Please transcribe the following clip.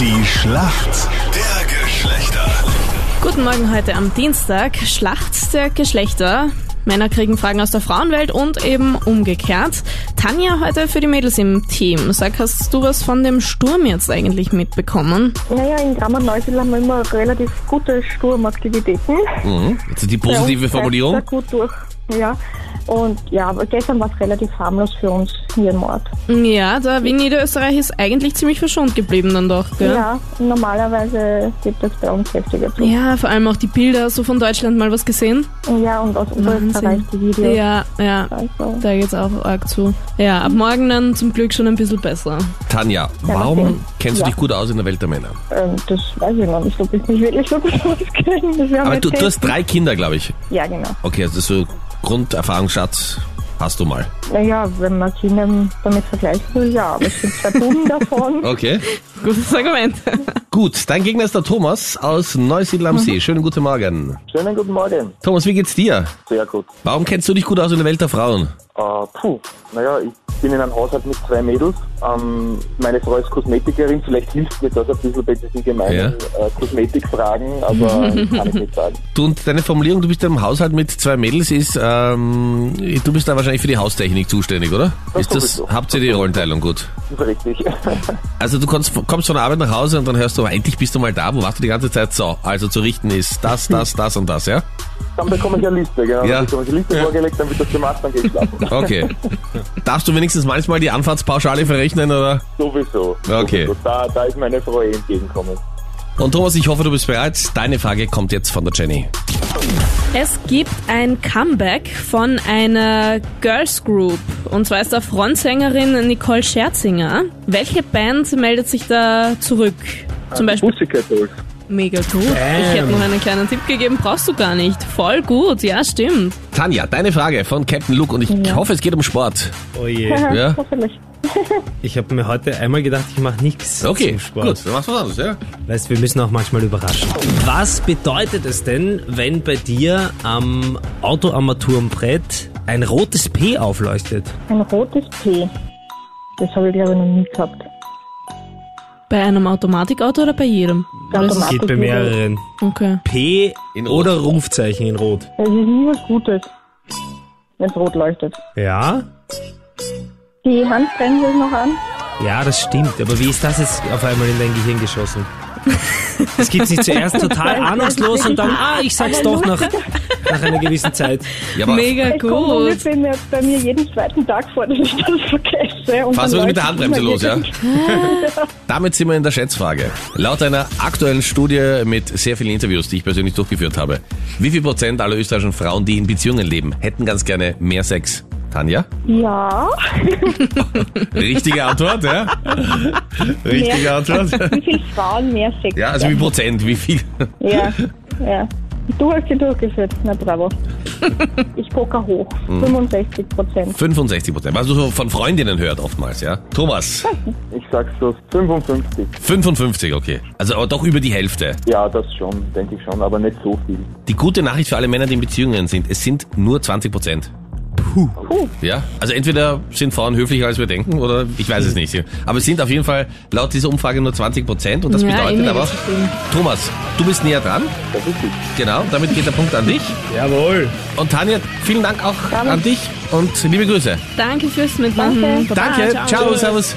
Die Schlacht der Geschlechter. Guten Morgen heute am Dienstag. Schlacht der Geschlechter. Männer kriegen Fragen aus der Frauenwelt und eben umgekehrt. Tanja heute für die Mädels im Team. Sag, hast du was von dem Sturm jetzt eigentlich mitbekommen? Naja, in Gramm und Neusiedl haben wir immer relativ gute Sturmaktivitäten. Mhm. Also die Bei uns positive Formulierung. sehr gut durch. Ja. Und ja, aber gestern war es relativ harmlos für uns hier im Ort. Ja, der Wien Niederösterreich ist eigentlich ziemlich verschont geblieben dann doch, gell? Ja, normalerweise gibt es bei uns heftiger zu. Ja, vor allem auch die Bilder so von Deutschland mal was gesehen. Ja, und aus Oberösterreich die Videos. Ja, ja. Also, Da geht's auch arg zu. Ja, ab morgen dann zum Glück schon ein bisschen besser. Tanja, warum sehen. kennst du Ja. dich gut aus in der Welt der Männer? ähm, das weiß ich noch nicht, ob ich mich wirklich so gut auskenne. Aber du, du hast drei Kinder, glaube ich. Ja, genau. Okay, also so Grunderfahrungsschatz hast du mal. Naja, wenn man Kinder damit vergleichen will, ja. Aber es gibt zwei Buben davon. Okay. Gutes Argument. Gut, dein Gegner ist der Thomas aus Neusiedl am See. Schönen guten Morgen. Schönen guten Morgen. Thomas, wie geht's dir? Sehr gut. Warum kennst du dich gut aus in der Welt der Frauen? Äh, puh, naja, ich bin in einem Haushalt mit zwei Mädels. Ähm, meine Frau ist Kosmetikerin, vielleicht hilft mir das ein bisschen bei diesen gemeinen Ja. äh, Kosmetikfragen, aber kann ich nicht sagen. Du und deine Formulierung, du bist im Haushalt mit zwei Mädels, ist, ähm, du bist da wahrscheinlich für die Haustechnik zuständig, oder? Das ist das, sowieso. habt ihr die Rollenteilung gut? Das ist richtig. Also du kommst, kommst von der Arbeit nach Hause und dann hörst du, endlich bist du mal da, wo warst du die ganze Zeit? So, also zu richten ist das, das, das und das, ja? Dann bekomme ich eine Liste, genau. Ja. Dann bekomme ich eine Liste vorgelegt, dann wird das gemacht, dann gehe ich schlafen. Okay. Darfst du wenigstens manchmal die Anfahrtspauschale verrechnen, oder? Sowieso. Okay. Sowieso. Da, da ist meine Frau eh entgegenkommen. Und Thomas, ich hoffe, du bist bereit. Deine Frage kommt jetzt von der Jenny. Es gibt ein Comeback von einer Girls Group. Und zwar ist da Frontsängerin Nicole Scherzinger. Welche Band meldet sich da zurück? Zum Beispiel Pussycat Dolls. mega gut. Ich hätte noch einen kleinen Tipp gegeben, brauchst du gar nicht. Voll gut, ja, stimmt. Tanja, deine Frage von Captain Luke und ich Ja. hoffe, es geht um Sport. Oh je. Ja? Hoffentlich. Ich habe mir heute einmal gedacht, ich mache nichts Okay, zum Sport. gut, dann machst du was anderes, ja? Weißt, wir müssen auch manchmal überraschen. Was bedeutet es denn, wenn bei dir am Autoarmaturenbrett ein rotes P aufleuchtet? Ein rotes P. Das habe ich glaube ich noch nie gehabt. Bei einem Automatikauto oder bei jedem? Automatik- Geht bei mehreren. Okay. P In Rot. oder Rufzeichen in Rot. Es ist nie was Gutes, wenn es rot leuchtet. Ja? Die Handbremse ist noch an. Ja, das stimmt. Aber wie ist das jetzt auf einmal in dein Gehirn geschossen? Es gibt sich zuerst total ahnungslos und dann, ah, ich sag's doch nach, nach einer gewissen Zeit. Ja, aber Mega gut. ungefähr mir, bei mir jeden zweiten Tag vor, dass ich das vergesse. Und fass dann was mit der Handbremse los, ja? Damit sind wir in der Schätzfrage. Laut einer aktuellen Studie mit sehr vielen Interviews, die ich persönlich durchgeführt habe, wie viel Prozent aller österreichischen Frauen, die in Beziehungen leben, hätten ganz gerne mehr Sex? Tanja? Ja. Richtige Antwort, ja? Richtige Mehr. Antwort. Wie viele Frauen mehr Sex? Ja, also wie Prozent, wie viel? Ja, ja. Du hast sie durchgeführt. Na bravo. Ich poker hoch. Hm. 65 Prozent. 65 Prozent. Was man so von Freundinnen hört oftmals, ja? Thomas? Ich sag's so, 55. 55, okay. Also aber doch über die Hälfte. Ja, das schon, denke ich schon, aber nicht so viel. Die gute Nachricht für alle Männer, die in Beziehungen sind, es sind nur 20 Prozent. Puh. Ja, also entweder sind Frauen höflicher als wir denken oder ich weiß es nicht. Aber es sind auf jeden Fall laut dieser Umfrage nur 20 Prozent und das Ja, bedeutet aber. Thomas, du bist näher dran. Das ist gut. Genau, damit geht der Punkt an dich. Jawohl. Und Tanja, vielen Dank auch Gerne. an dich und liebe Grüße. Danke fürs Mitmachen. Danke. Danke, ciao, servus.